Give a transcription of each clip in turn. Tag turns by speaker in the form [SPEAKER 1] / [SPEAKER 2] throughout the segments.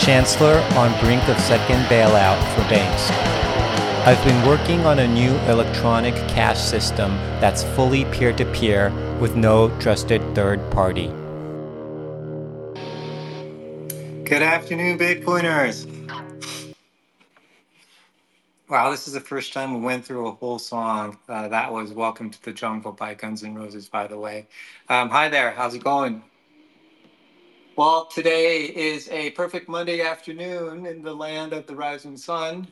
[SPEAKER 1] Chancellor on brink of second bailout for banks. I've been working on a new electronic cash system that's fully peer to peer with no trusted third party.
[SPEAKER 2] Good afternoon, Bitcoiners. Wow, this is the first time we went through a whole song. Uh, that was Welcome to the Jungle by Guns N' Roses, by the way. Um, hi there, how's it going? Well, today is a perfect Monday afternoon in the land of the rising sun.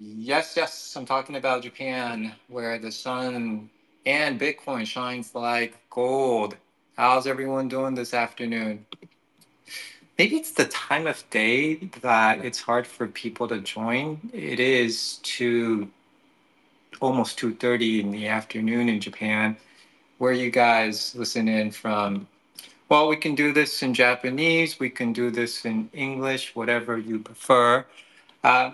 [SPEAKER 2] Yes, yes, I'm talking about Japan, where the sun and Bitcoin shines like gold. How's everyone doing this afternoon? Maybe it's the time of day that it's hard for people to join. It is to almost 2:30 in the afternoon in Japan. Where you guys listen in from? Well, we can do this in Japanese, we can do this in English, whatever you prefer. Uh,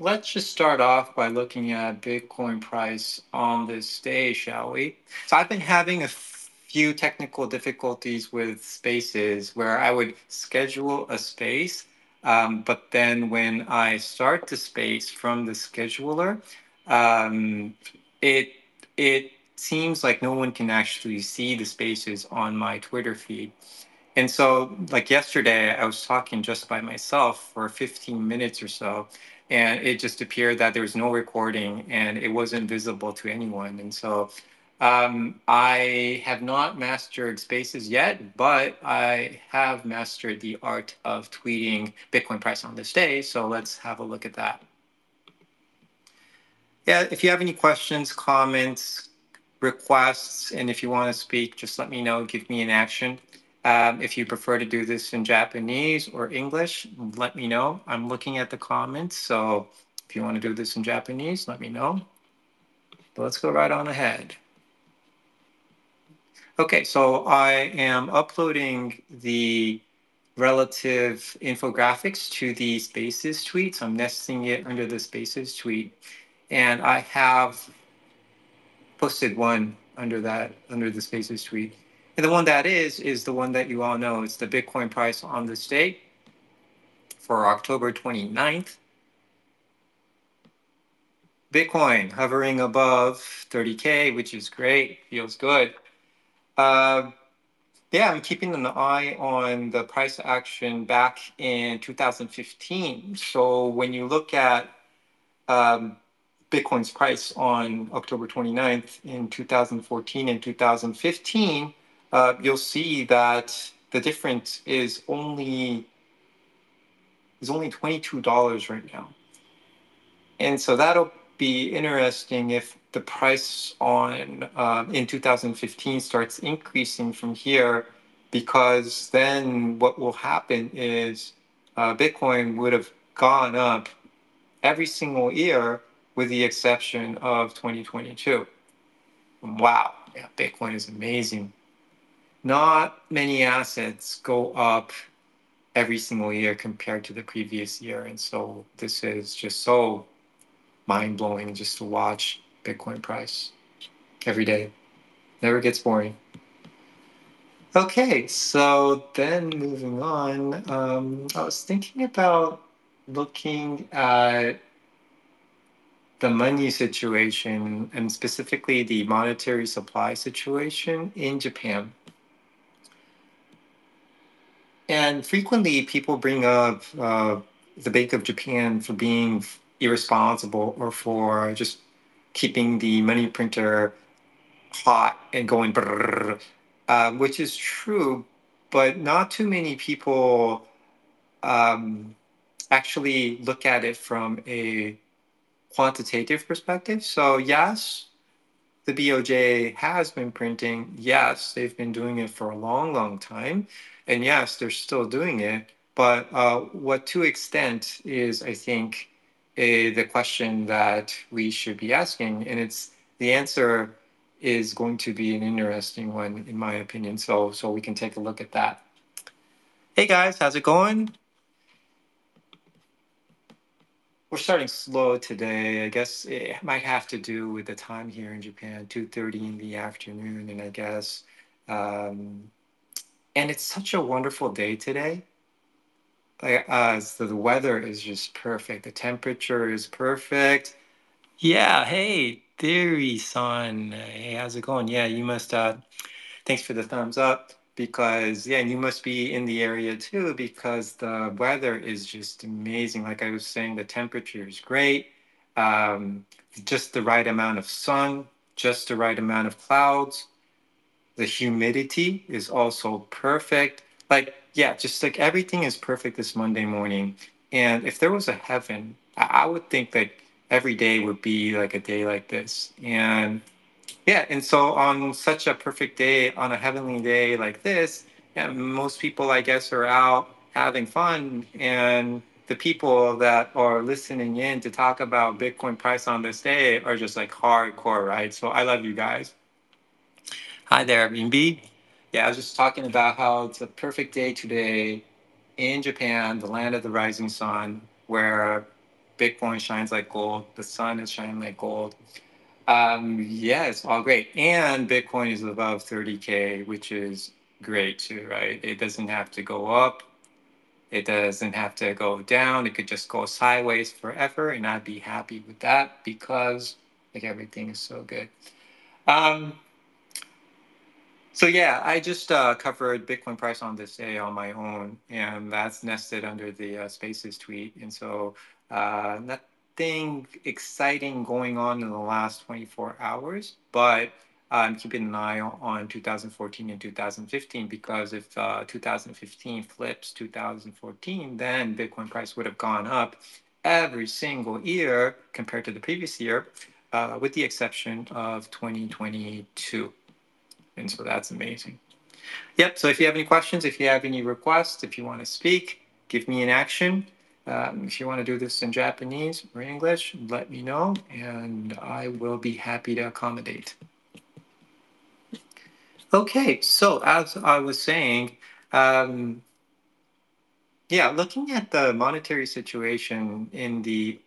[SPEAKER 2] let's just start off by looking at Bitcoin price on this day, shall we? So I've been having a few technical difficulties with spaces where I would schedule a space, um, but then when I start the space from the scheduler, um, it it seems like no one can actually see the spaces on my Twitter feed. And so, like yesterday, I was talking just by myself for 15 minutes or so, and it just appeared that there was no recording and it wasn't visible to anyone. And so, um, I have not mastered spaces yet, but I have mastered the art of tweeting Bitcoin price on this day. So let's have a look at that. Yeah, if you have any questions, comments, requests, and if you want to speak, just let me know. Give me an action. Um, if you prefer to do this in Japanese or English, let me know. I'm looking at the comments. So if you want to do this in Japanese, let me know. But let's go right on ahead. Okay, so I am uploading the relative infographics to the Spaces tweet. So I'm nesting it under the Spaces tweet. And I have posted one under that, under the Spaces tweet. And the one that is, is the one that you all know. It's the Bitcoin price on this date for October 29th. Bitcoin hovering above 30K, which is great, feels good. Uh, yeah, I'm keeping an eye on the price action back in 2015. So when you look at um, Bitcoin's price on October 29th in 2014 and 2015, uh, you'll see that the difference is only is only $22 right now. And so that'll be interesting if the price on um, in 2015 starts increasing from here, because then what will happen is uh, Bitcoin would have gone up every single year with the exception of 2022. Wow, yeah, Bitcoin is amazing. Not many assets go up every single year compared to the previous year. And so this is just so mind blowing just to watch Bitcoin price every day. Never gets boring. Okay, so then moving on, um, I was thinking about looking at the money situation and specifically the monetary supply situation in Japan. And frequently people bring up uh, the Bank of Japan for being irresponsible or for just keeping the money printer hot and going brrr, uh, which is true, but not too many people um, actually look at it from a quantitative perspective. So, yes, the BOJ has been printing. Yes, they've been doing it for a long, long time. And yes, they're still doing it. But uh, what to extent is, I think, uh, the question that we should be asking, and it's the answer is going to be an interesting one, in my opinion. So, so we can take a look at that. Hey guys, how's it going? We're starting slow today. I guess it might have to do with the time here in Japan, 2.30 in the afternoon. And I guess, um, and it's such a wonderful day today. Like, uh, so the weather is just perfect. The temperature is perfect. Yeah, hey, Theory-san. Hey, how's it going? Yeah, you must, uh, thanks for the thumbs up because yeah, and you must be in the area too because the weather is just amazing. Like I was saying, the temperature is great, um, just the right amount of sun, just the right amount of clouds. The humidity is also perfect. Like yeah, just like everything is perfect this Monday morning. And if there was a heaven, I, I would think that every day would be like a day like this. And yeah, and so on such a perfect day, on a heavenly day like this, yeah, most people, I guess, are out having fun. And the people that are listening in to talk about Bitcoin price on this day are just like hardcore, right? So I love you guys. Hi there, Minbi. Yeah, I was just talking about how it's a perfect day today in Japan, the land of the rising sun, where Bitcoin shines like gold, the sun is shining like gold. Um, yeah, it's all great. And Bitcoin is above 30K, which is great too, right? It doesn't have to go up. It doesn't have to go down. It could just go sideways forever. And I'd be happy with that because like everything is so good. Um, so yeah, I just uh, covered Bitcoin price on this day on my own, and that's nested under the uh, Spaces tweet. And so uh, not, nothing exciting going on in the last 24 hours, but I'm keeping an eye on 2014 and 2015 because if uh, 2015 flips 2014, then Bitcoin price would have gone up every single year compared to the previous year, uh, with the exception of 2022. And so that's amazing. Yep. So if you have any questions, if you have any requests, if you want to speak, give me an action. Um, if you want to do this in Japanese or English, let me know and I will be happy to accommodate. Okay, so as I was saying, um, yeah, looking at the monetary situation in the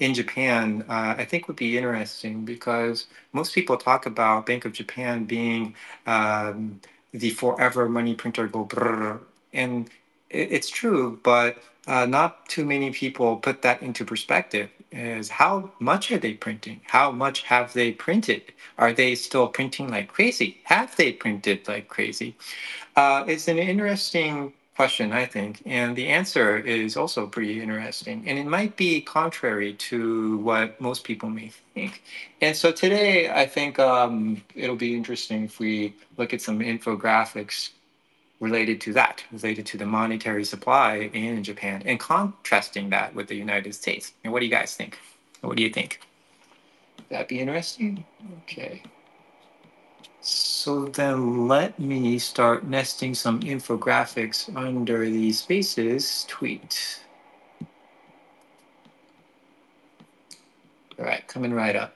[SPEAKER 2] in Japan, uh, I think would be interesting because most people talk about Bank of Japan being um, the forever money printer go brrr, and it, it's true, but uh, not too many people put that into perspective is how much are they printing? How much have they printed? Are they still printing like crazy? Have they printed like crazy? Uh, it's an interesting question i think and the answer is also pretty interesting and it might be contrary to what most people may think. And so today i think um, it'll be interesting if we look at some infographics related to that, related to the monetary supply in Japan, and contrasting that with the United States. And what do you guys think? What do you think? That'd be interesting? Okay. So then let me start nesting some infographics under the spaces tweet. All right, coming right up.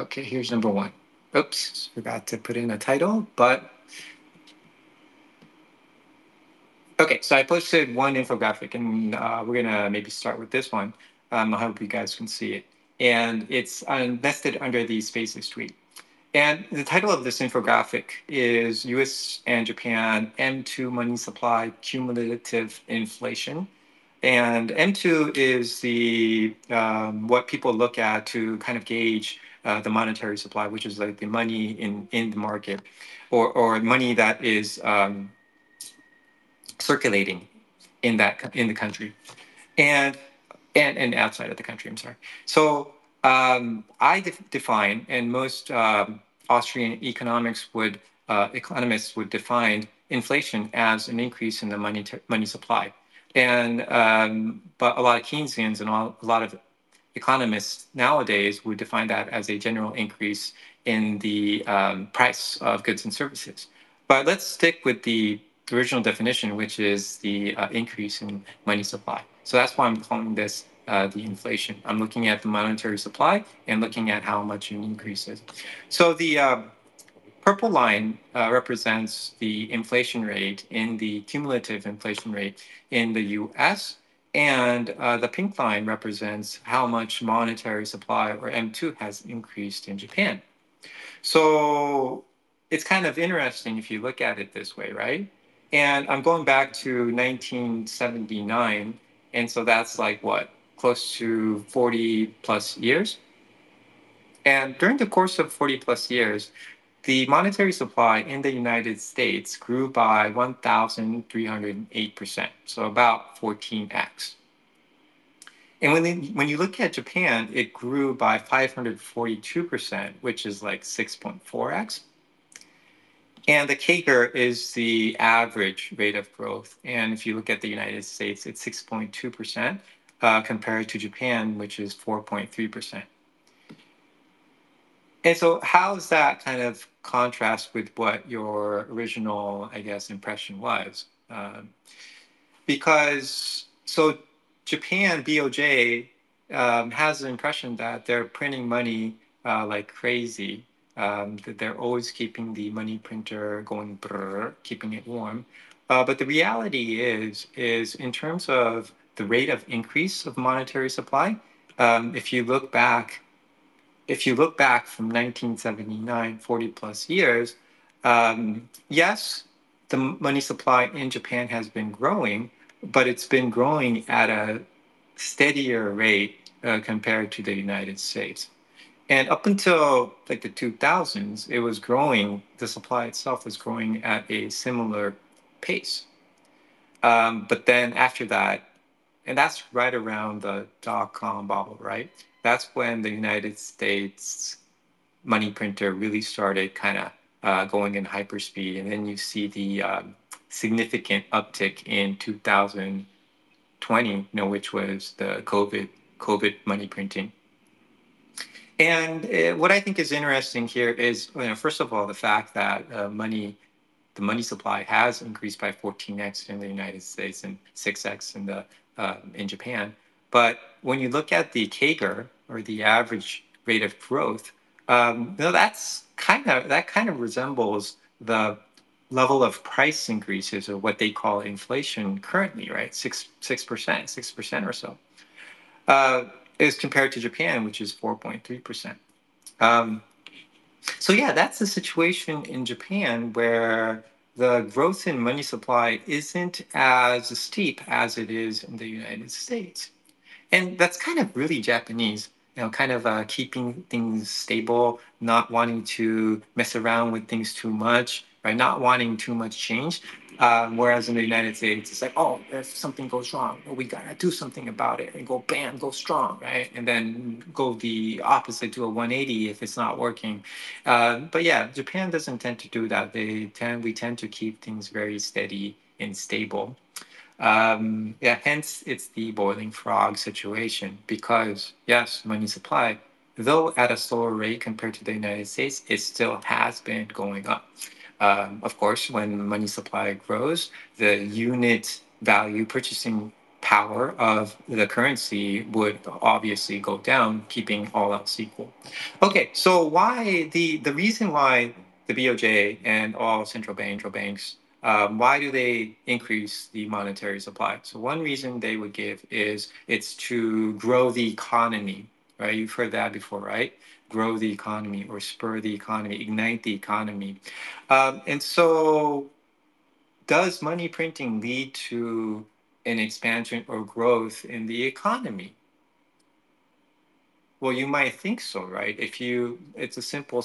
[SPEAKER 2] Okay, here's number one. Oops, forgot to put in a title, but okay. So I posted one infographic, and uh, we're gonna maybe start with this one. Um, I hope you guys can see it, and it's nested under the Spaces tweet. And the title of this infographic is U.S. and Japan M2 money supply cumulative inflation. And M2 is the um, what people look at to kind of gauge uh, the monetary supply, which is like the money in, in the market or, or money that is um, circulating in that in the country and and, and outside of the country, I'm sorry. So um, I def- define, and most um, Austrian economics would uh, economists would define inflation as an increase in the money money supply. And um, but a lot of Keynesians and all, a lot of economists nowadays would define that as a general increase in the um, price of goods and services. But let's stick with the original definition, which is the uh, increase in money supply. So that's why I'm calling this uh, the inflation. I'm looking at the monetary supply and looking at how much it increases. So the uh, purple line uh, represents the inflation rate in the cumulative inflation rate in the US. And uh, the pink line represents how much monetary supply or M2 has increased in Japan. So it's kind of interesting if you look at it this way, right? And I'm going back to 1979. And so that's like what, close to 40 plus years? And during the course of 40 plus years, the monetary supply in the United States grew by 1,308%, so about 14x. And when, they, when you look at Japan, it grew by 542%, which is like 6.4x. And the CAGR is the average rate of growth. And if you look at the United States, it's 6.2% uh, compared to Japan, which is 4.3%. And so, how does that kind of contrast with what your original, I guess, impression was? Um, because so Japan BOJ um, has the impression that they're printing money uh, like crazy. Um, that they're always keeping the money printer going, brrr, keeping it warm. Uh, but the reality is, is in terms of the rate of increase of monetary supply, um, if you look back if you look back from 1979, 40 plus years, um, yes, the money supply in Japan has been growing, but it's been growing at a steadier rate uh, compared to the United States. And up until like the 2000s, it was growing, the supply itself was growing at a similar pace. Um, but then after that, and that's right around the dot com bubble, right? That's when the United States money printer really started kind of uh, going in hyperspeed. And then you see the um, significant uptick in 2020, you know, which was the COVID COVID money printing. And uh, what I think is interesting here is, you know, first of all, the fact that uh, money, the money supply has increased by 14x in the United States and 6x in the uh, in Japan. But when you look at the CAGR or the average rate of growth, um, you know, that's kind of that kind of resembles the level of price increases or what they call inflation currently, right? Six six percent, six percent or so, uh, is compared to Japan, which is four point three percent. Um, so yeah, that's the situation in Japan where the growth in money supply isn't as steep as it is in the United States. And that's kind of really Japanese, you know, kind of uh, keeping things stable, not wanting to mess around with things too much, right? Not wanting too much change. Um, whereas in the United States, it's like, oh, if something goes wrong, we gotta do something about it and go bam, go strong, right? And then go the opposite to a 180 if it's not working. Uh, but yeah, Japan doesn't tend to do that. They tend, we tend to keep things very steady and stable. Um, yeah, hence it's the boiling frog situation because yes, money supply, though at a slower rate compared to the United States, it still has been going up. Um, of course, when money supply grows, the unit value purchasing power of the currency would obviously go down, keeping all else equal. Okay, so why the the reason why the BOJ and all central bank banks um, why do they increase the monetary supply? So one reason they would give is it's to grow the economy, right? You've heard that before, right? Grow the economy or spur the economy, ignite the economy. Um, and so does money printing lead to an expansion or growth in the economy? Well, you might think so, right? If you, it's a simple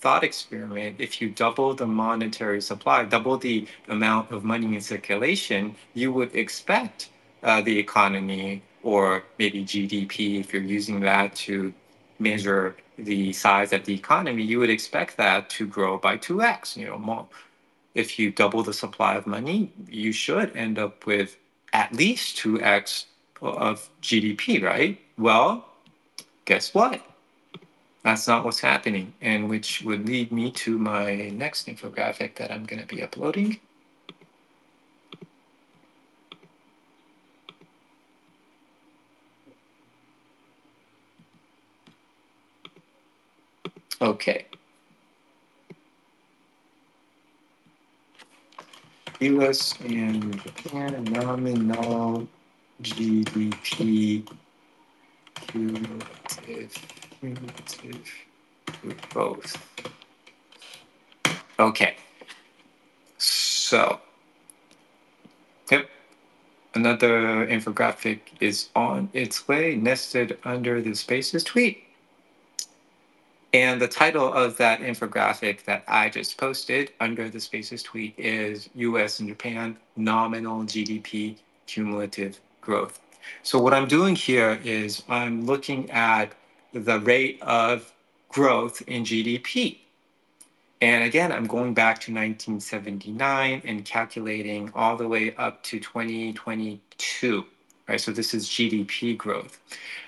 [SPEAKER 2] thought experiment, if you double the monetary supply, double the amount of money in circulation, you would expect uh, the economy or maybe GDP, if you're using that to measure the size of the economy, you would expect that to grow by 2x. You know, more. if you double the supply of money, you should end up with at least 2x of GDP, right? Well, guess what? That's not what's happening, and which would lead me to my next infographic that I'm going to be uploading. Okay. US and Japan nominal GDP cumulative, cumulative growth. Okay. So, yep. Another infographic is on its way, nested under the Spaces tweet. And the title of that infographic that I just posted under the Spaces tweet is US and Japan nominal GDP cumulative growth. So, what I'm doing here is I'm looking at the rate of growth in GDP. And again, I'm going back to 1979 and calculating all the way up to 2022 right? So this is GDP growth.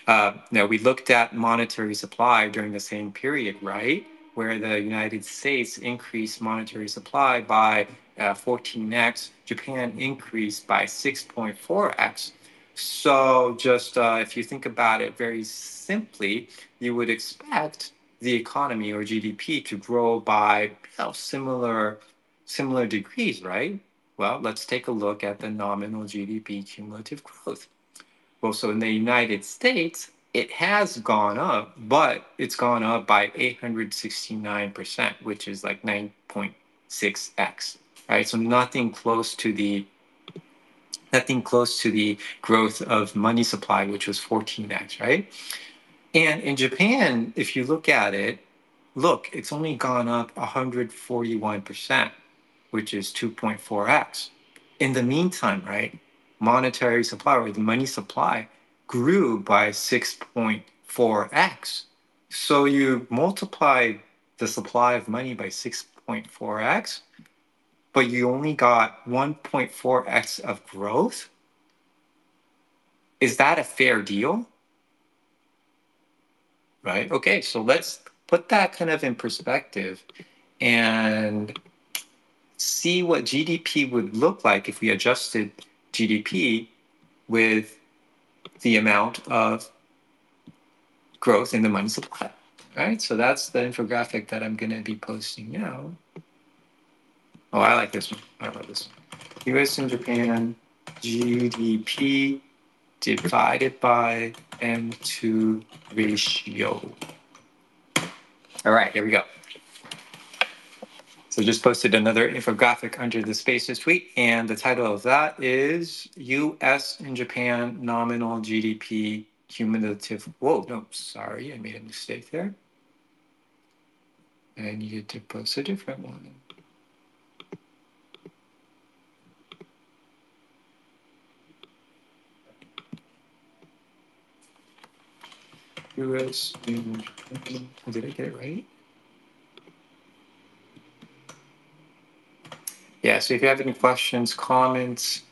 [SPEAKER 2] Uh, now we looked at monetary supply during the same period, right? Where the United States increased monetary supply by uh, 14x, Japan increased by 6.4x. So just uh, if you think about it very simply, you would expect the economy or GDP to grow by you know, similar similar degrees, right? Well, let's take a look at the nominal GDP cumulative growth. Well, so in the United States, it has gone up, but it's gone up by 869%, which is like 9.6x, right? So nothing close to the nothing close to the growth of money supply, which was 14x, right? And in Japan, if you look at it, look, it's only gone up 141%, which is 2.4x. In the meantime, right, monetary supply or the money supply grew by 6.4x. So you multiply the supply of money by 6.4x, but you only got 1.4x of growth. Is that a fair deal? Right? Okay, so let's put that kind of in perspective and see what GDP would look like if we adjusted GDP with the amount of growth in the money supply. Right? So that's the infographic that I'm going to be posting now. Oh, I like this one. I love this one. US and Japan GDP divided by M2 ratio. All right, here we go. So just posted another infographic under the Spaces tweet, and the title of that is U.S. and Japan nominal GDP cumulative. Whoa, no, sorry, I made a mistake there. I needed to post a different one. U.S. Did I get it right? yeah, so if you have any questions, comments,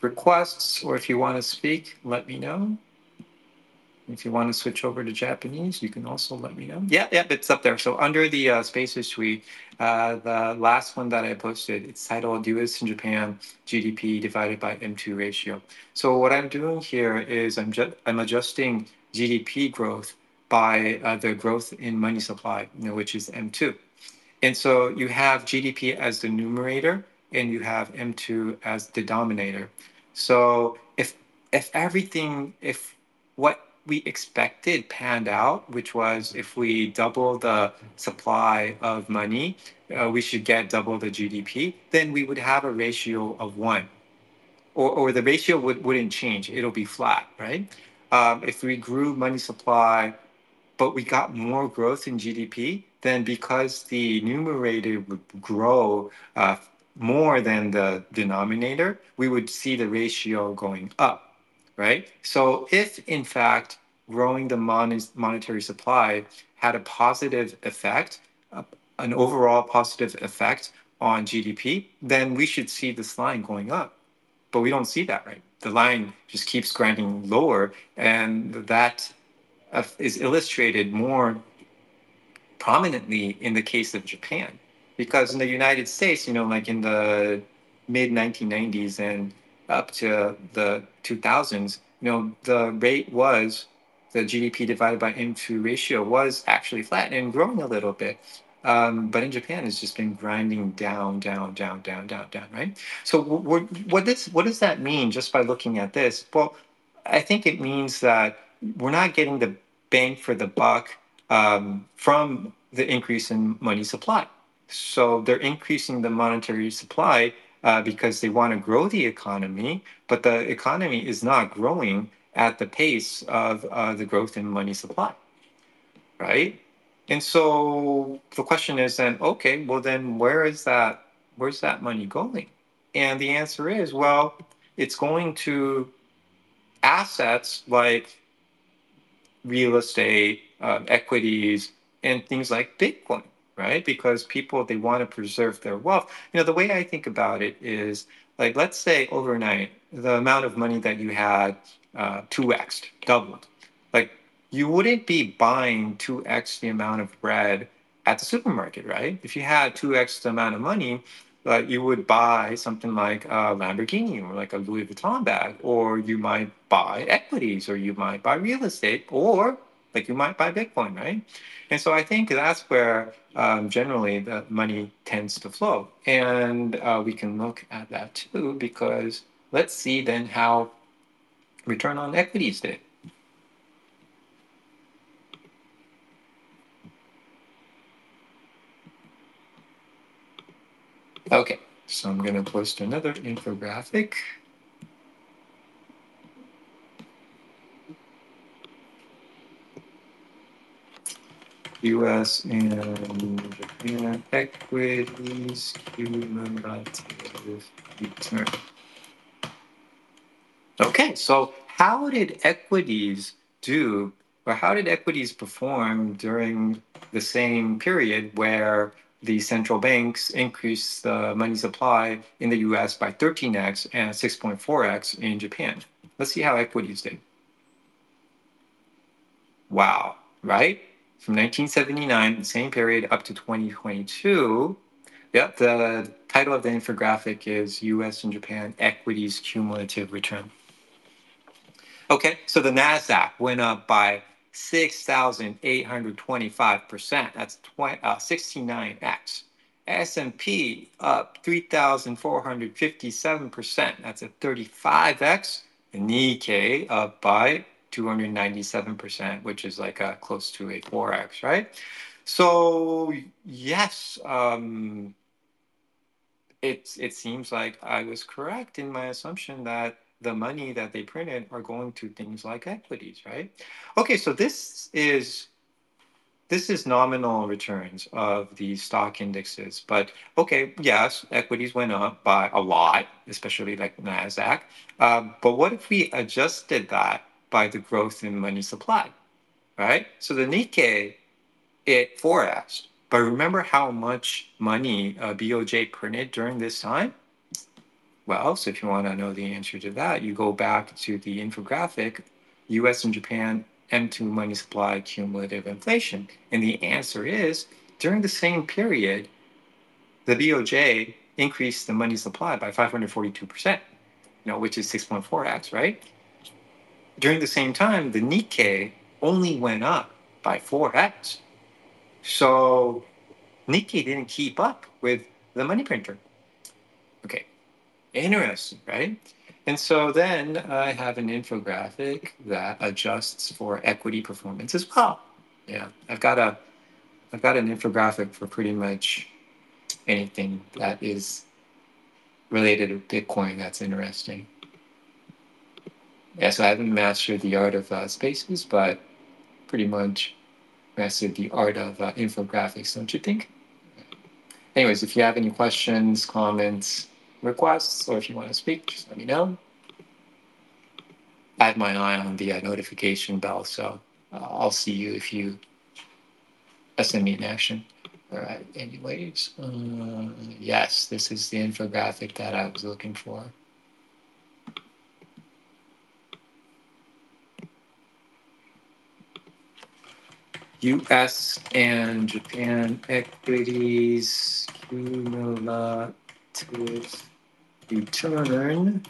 [SPEAKER 2] requests, or if you want to speak, let me know. If you want to switch over to Japanese, you can also let me know. Yeah, yeah, it's up there. So under the uh, Spaces tweet, uh, the last one that I posted, it's titled US and Japan GDP divided by M2 ratio. So what I'm doing here is I'm, I'm adjusting GDP growth by uh, the growth in money supply, you know, which is M2. And so you have GDP as the numerator and you have M2 as the denominator. So if if everything, if what we expected panned out, which was if we double the supply of money, uh, we should get double the GDP, then we would have a ratio of one. Or, or the ratio would, wouldn't change, it'll be flat, right? Um, if we grew money supply, but we got more growth in GDP, then because the numerator would grow uh, more than the denominator, we would see the ratio going up, right? So if in fact growing the mon- monetary supply had a positive effect, uh, an overall positive effect on GDP, then we should see this line going up. But we don't see that, right? The line just keeps grinding lower, and that uh, illustrated more prominently in the case of Japan. Because in the United States, you know, like in the mid 1990s and up to the 2000s, you know, the rate was the GDP divided by M2 ratio was actually flat and growing a little bit. Um, but in Japan, it's just been grinding down, down, down, down, down, down, right? So what, this, what does that mean just by looking at this? Well, I think it means that we're not getting the bang for the buck um, from the increase in money supply. So they're increasing the monetary supply uh, because they want to grow the economy, but the economy is not growing at the pace of uh, the growth in money supply, right? And so the question is then, okay, well then where is that? Where's that money going? And the answer is, well, it's going to assets like real estate, uh, equities, and things like Bitcoin, right? Because people they want to preserve their wealth. You know, the way I think about it is like, let's say overnight, the amount of money that you had uh, 2x, doubled. You wouldn't be buying 2x the amount of bread at the supermarket, right? If you had 2x the amount of money, uh, you would buy something like a Lamborghini or like a Louis Vuitton bag, or you might buy equities, or you might buy real estate, or like you might buy Bitcoin, right? And so I think that's where um, generally the money tends to flow. And uh, we can look at that too, because let's see then how return on equities did. Okay, so I'm going to post another infographic. US and Japan equities cumulative return. Okay, so how did equities do, or how did equities perform during the same period where the central banks increased the money supply in the US by 13x and 6.4x in Japan. Let's see how equities did. Wow, right? From 1979, the same period, up to 2022. Yep, the title of the infographic is US and Japan Equities Cumulative Return. Okay, so the NASDAQ went up by 6,825%. That's 20, uh, 69x. S&P up 3,457%. That's a 35x. The Nikkei up by 297%, which is like a close to a 4x, right? So yes, um, it, it seems like I was correct in my assumption that the money that they printed are going to things like equities, right? Okay, so this is this is nominal returns of the stock indexes. But okay, yes, equities went up by a lot, especially like NASDAQ. Um, but what if we adjusted that by the growth in money supply, right? So the Nikkei, it 4x. But remember how much money uh, BOJ printed during this time? Well, so if you want to know the answer to that, you go back to the infographic, US and Japan M2 money supply cumulative inflation. And the answer is during the same period, the BOJ increased the money supply by 542%, you know, which is 6.4x, right? During the same time, the Nikkei only went up by 4x. So Nikkei didn't keep up with the money printer. Okay, Interesting, right? And so then I have an infographic that adjusts for equity performance as well. Yeah, I've got a, I've got an infographic for pretty much anything that is related to Bitcoin that's interesting. Yeah, so I haven't mastered the art of uh, spaces, but pretty much mastered the art of uh, infographics, don't you think? Anyways, if you have any questions, comments, requests, or if you want to speak, just let me know. I have my eye on the uh, notification bell, so uh, I'll see you if you send me an action. All right, anyways, uh, yes, this is the infographic that I was looking for. US and Japan equities cumulative return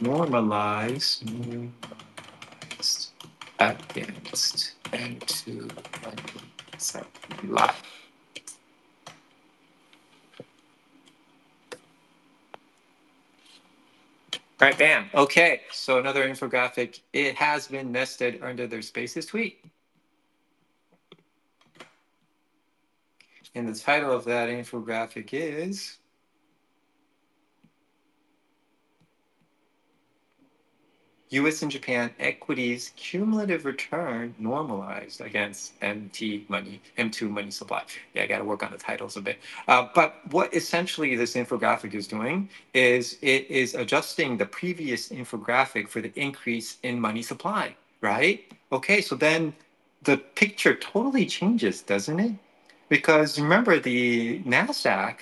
[SPEAKER 2] normalized, normalized against M2 supply. All right, bam. Okay, so another infographic. It has been nested under their Spaces tweet. And the title of that infographic is US and Japan equities cumulative return normalized against MT money, M2 money supply. Yeah, I got to work on the titles a bit. Uh, but what essentially this infographic is doing is it is adjusting the previous infographic for the increase in money supply, right? Okay, so then the picture totally changes, doesn't it? Because remember the NASDAQ,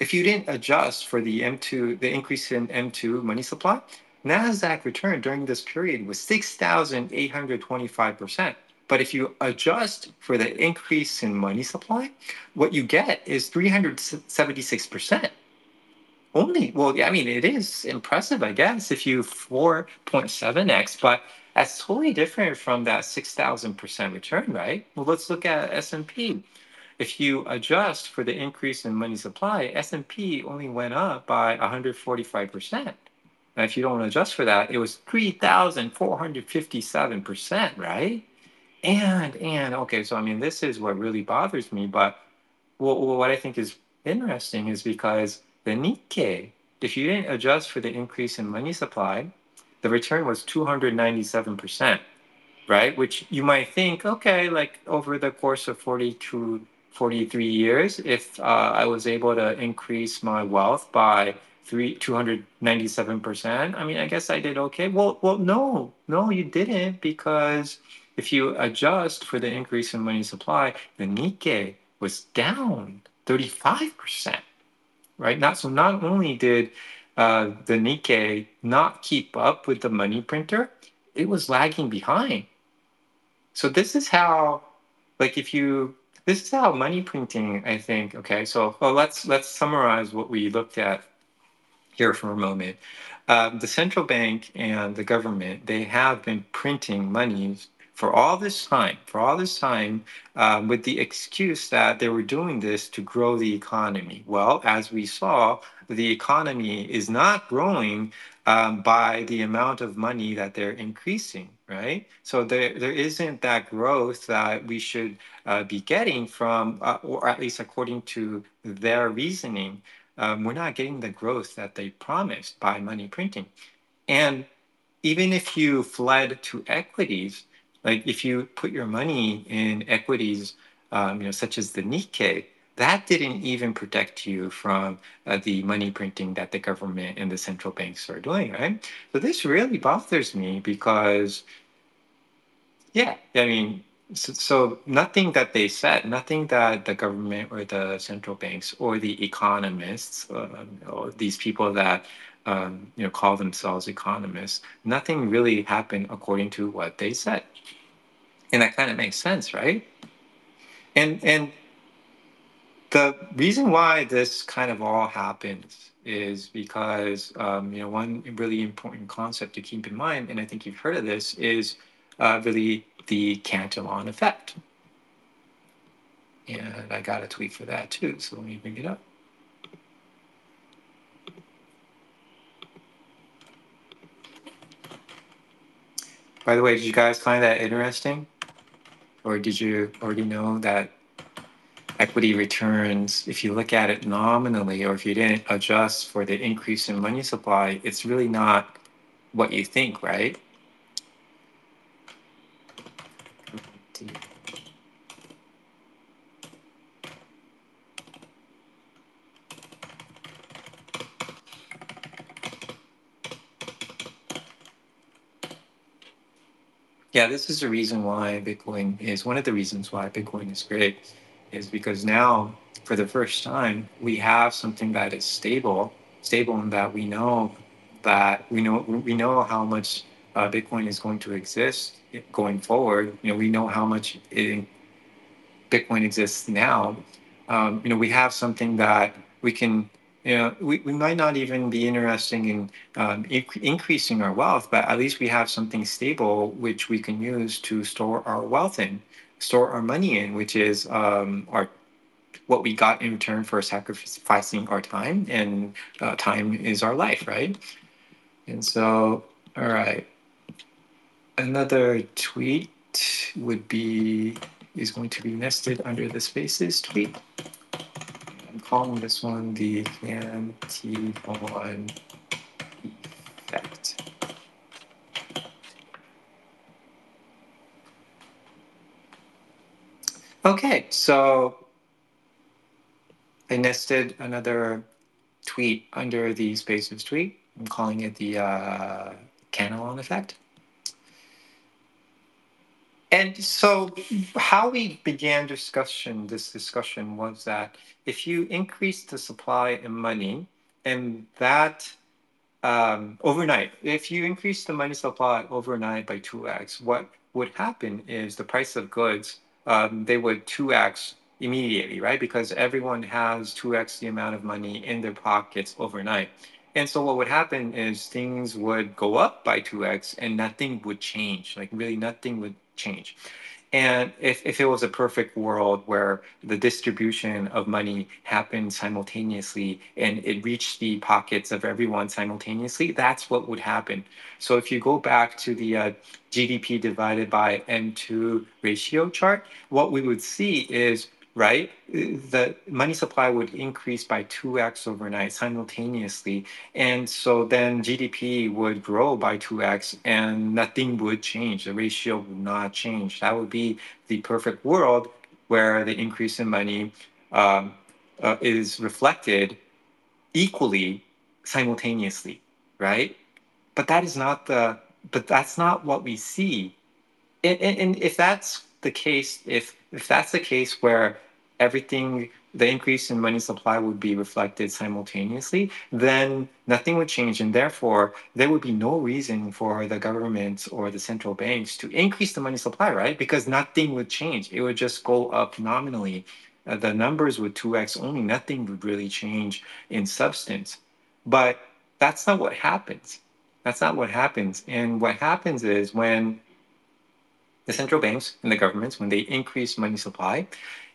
[SPEAKER 2] if you didn't adjust for the M2, the increase in M2 money supply, NASDAQ return during this period was 6,825%. But if you adjust for the increase in money supply, what you get is 376%. Only, well, I mean, it is impressive, I guess, if you 4.7x, but that's totally different from that 6,000% return, right? Well, let's look at S&P. If you adjust for the increase in money supply, S&P only went up by 145%. If you don't adjust for that, it was 3,457%, right? And, and, okay, so I mean, this is what really bothers me, but what, what I think is interesting is because the Nikkei, if you didn't adjust for the increase in money supply, the return was 297%, right? Which you might think, okay, like over the course of 42, 43 years, if uh, I was able to increase my wealth by three two hundred ninety seven percent. I mean, I guess I did okay. Well, well, no, no, you didn't because if you adjust for the increase in money supply, the Nikkei was down thirty five percent. Right. Not so. Not only did uh, the Nikkei not keep up with the money printer, it was lagging behind. So this is how, like, if you this is how money printing. I think. Okay. So well, let's let's summarize what we looked at here for a moment. Um, the central bank and the government, they have been printing money for all this time, for all this time, um, with the excuse that they were doing this to grow the economy. Well, as we saw, the economy is not growing um, by the amount of money that they're increasing, right? So there, there isn't that growth that we should uh, be getting from, uh, or at least according to their reasoning um, we're not getting the growth that they promised by money printing. And even if you fled to equities, like if you put your money in equities, um, you know, such as the Nikkei, that didn't even protect you from uh, the money printing that the government and the central banks are doing, right? So this really bothers me because, yeah, I mean, so, so, nothing that they said, nothing that the government or the central banks or the economists, uh, or these people that um, you know call themselves economists, nothing really happened according to what they said, and that kind of makes sense, right? And and the reason why this kind of all happens is because um, you know one really important concept to keep in mind, and I think you've heard of this, is uh, really the Cantillon effect. And I got a tweet for that too, so let me bring it up. By the way, did you guys find that interesting? Or did you already know that equity returns, if you look at it nominally, or if you didn't adjust for the increase in money supply, it's really not what you think, right? Yeah, this is the reason why Bitcoin is one of the reasons why Bitcoin is great, is because now, for the first time, we have something that is stable, stable in that we know that we know we know how much uh, Bitcoin is going to exist going forward. You know, we know how much it, Bitcoin exists now. Um, you know, we have something that we can. You know, we, we might not even be interested in um, inc- increasing our wealth, but at least we have something stable which we can use to store our wealth in, store our money in, which is um, our what we got in return for sacrificing our time, and uh, time is our life, right? And so, all right. Another tweet would be is going to be nested under the spaces tweet. I'm calling this one the Cantillon effect. Okay, so I nested another tweet under the spaces tweet. I'm calling it the uh, effect. And so, how we began discussion, this discussion was that if you increase the supply in money, and that um, overnight, if you increase the money supply overnight by two x, what would happen is the price of goods um, they would two x immediately, right? Because everyone has two x the amount of money in their pockets overnight. And so what would happen is things would go up by 2x and nothing would change. Like really nothing would change. And if, if it was a perfect world where the distribution of money happened simultaneously and it reached the pockets of everyone simultaneously, that's what would happen. So if you go back to the uh, GDP divided by M2 ratio chart, what we would see is right? The money supply would increase by 2x overnight simultaneously. And so then GDP would grow by 2x and nothing would change. The ratio would not change. That would be the perfect world where the increase in money um, uh, is reflected equally simultaneously, right? But that is not the, but that's not what we see. And, and, and if that's the case, if if that's the case where everything the increase in money supply would be reflected simultaneously, then nothing would change. And therefore, there would be no reason for the government or the central banks to increase the money supply, right? Because nothing would change. It would just go up nominally. Uh, the numbers would 2x only, nothing would really change in substance. But that's not what happens. That's not what happens. And what happens is when the central banks and the governments, when they increase money supply,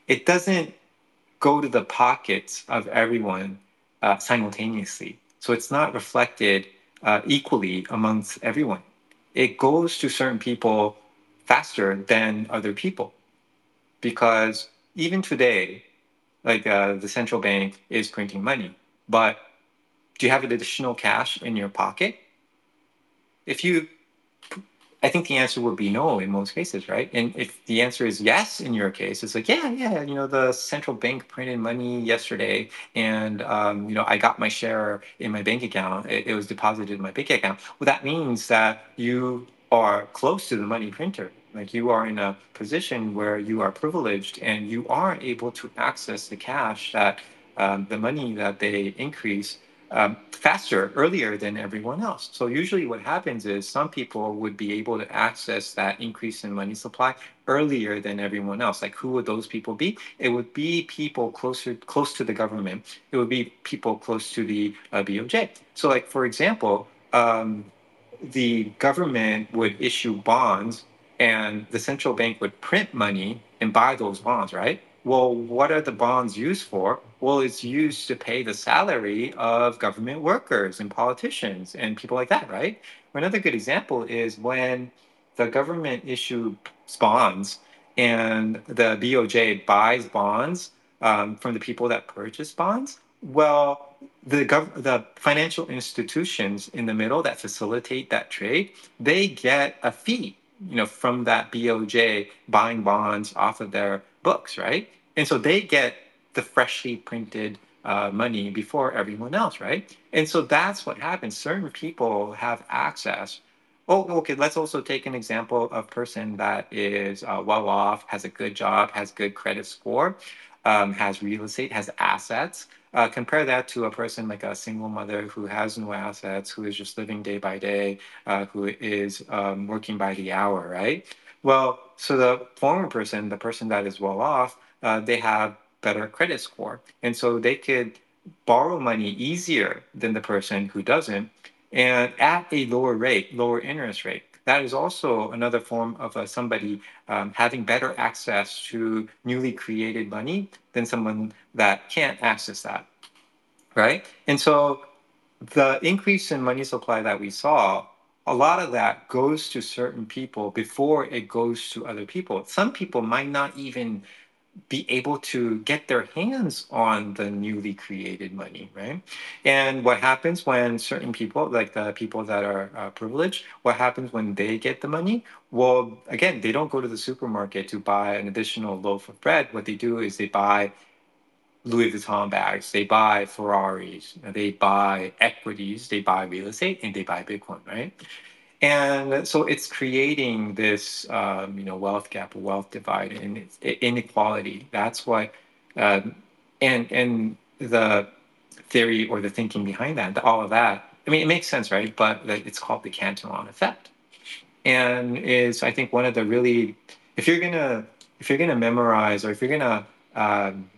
[SPEAKER 2] it doesn't go to the pockets of everyone uh, simultaneously. So it's not reflected uh, equally amongst everyone. It goes to certain people faster than other people because even today, like uh, the central bank is printing money, but do you have additional cash in your pocket? If you I think the answer would be no in most cases, right? And if the answer is yes in your case, it's like, yeah, yeah, you know, the central bank printed money yesterday, and um, you know, I got my share in my bank account. It, it was deposited in my bank account. Well, that means that you are close to the money printer. Like you are in a position where you are privileged and you are able to access the cash that um, the money that they increase um, faster, earlier than everyone else. So usually what happens is some people would be able to access that increase in money supply earlier than everyone else. Like who would those people be? It would be people closer close to the government. It would be people close to the uh, BOJ. So like for example, um, the government would issue bonds and the central bank would print money and buy those bonds, right? Well, what are the bonds used for? Well, it's used to pay the salary of government workers and politicians and people like that, right? Another good example is when the government issues bonds and the BOJ buys bonds um, from the people that purchase bonds. Well, the gov- the financial institutions in the middle that facilitate that trade, they get a fee, you know, from that BOJ buying bonds off of their books, right? And so they get the freshly printed uh, money before everyone else, right? And so that's what happens. Certain people have access. Oh, okay. Let's also take an example of person that is uh, well off, has a good job, has good credit score. um, has real estate, has assets. Uh, compare that to a person like a single mother who has no assets, who is just living day by day, uh, who is um, working by the hour, right? Well, so the former person, the person that is well off, uh, they have better credit score. And so they could borrow money easier than the person who doesn't and at a lower rate, lower interest rate. That is also another form of uh, somebody um, having better access to newly created money than someone that can't access that, right? And so the increase in money supply that we saw, a lot of that goes to certain people before it goes to other people. Some people might not even be able to get their hands on the newly created money, right? And what happens when certain people, like the people that are uh, privileged, what happens when they get the money? Well, again, they don't go to the supermarket to buy an additional loaf of bread. What they do is they buy Louis Vuitton bags, they buy Ferraris, they buy equities, they buy real estate, and they buy Bitcoin, right? And so it's creating this, um, you know, wealth gap, wealth divide, and inequality. That's why, um, and and the theory or the thinking behind that, all of that. I mean, it makes sense, right? But it's called the Cantillon effect, and is I think one of the really, if you're gonna if you're gonna memorize or if you're gonna um,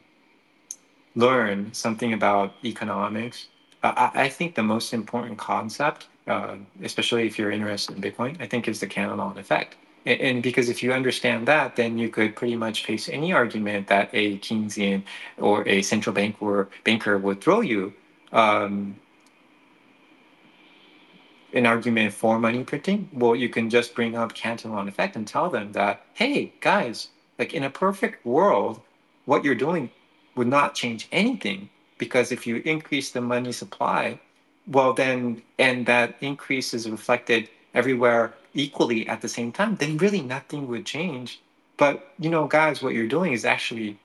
[SPEAKER 2] learn something about economics, uh, I, I think the most important concept uh, especially if you're interested in Bitcoin, I think is the Cantillon effect. And, and, because if you understand that, then you could pretty much face any argument that a Keynesian or a central bank or banker would throw you. Um, an argument for money printing, well, you can just bring up Cantillon effect and tell them that, hey, guys, like in a perfect world, what you're doing would not change anything because if you increase the money supply, well then and that increase is reflected everywhere equally at the same time then really nothing would change. But you know guys what you're doing is actually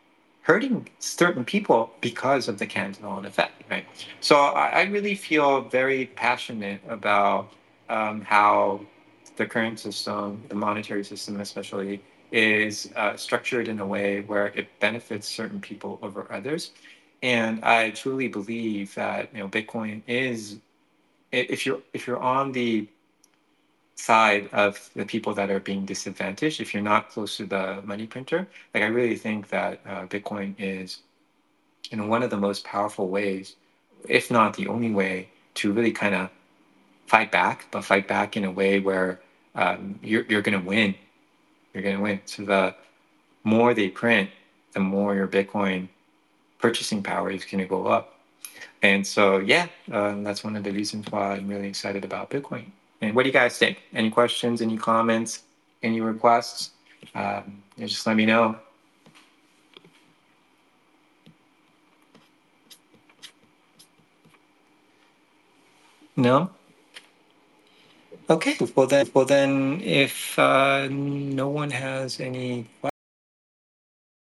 [SPEAKER 2] hurting certain people because of the Cantillon effect right? So i, I really feel very passionate about um, how the current system the monetary system especially is uh, structured in a way where it benefits certain people over others and I truly believe that you know Bitcoin is if you're if you're on the side of the people that are being disadvantaged, if you're not close to the money printer, like I really think that uh, Bitcoin is in one of the most powerful ways, if not the only way, to really kind of fight back, but fight back in a way where um, you're you're gonna win. You're gonna win. So the more they print, the more your Bitcoin purchasing power is going to go up. And so, yeah, uh, that's one of the reasons why I'm really excited about Bitcoin. And what do you guys think? Any questions, any comments, any requests? Um, just let me know. No? Okay, well then, well then, if uh, no one has any questions.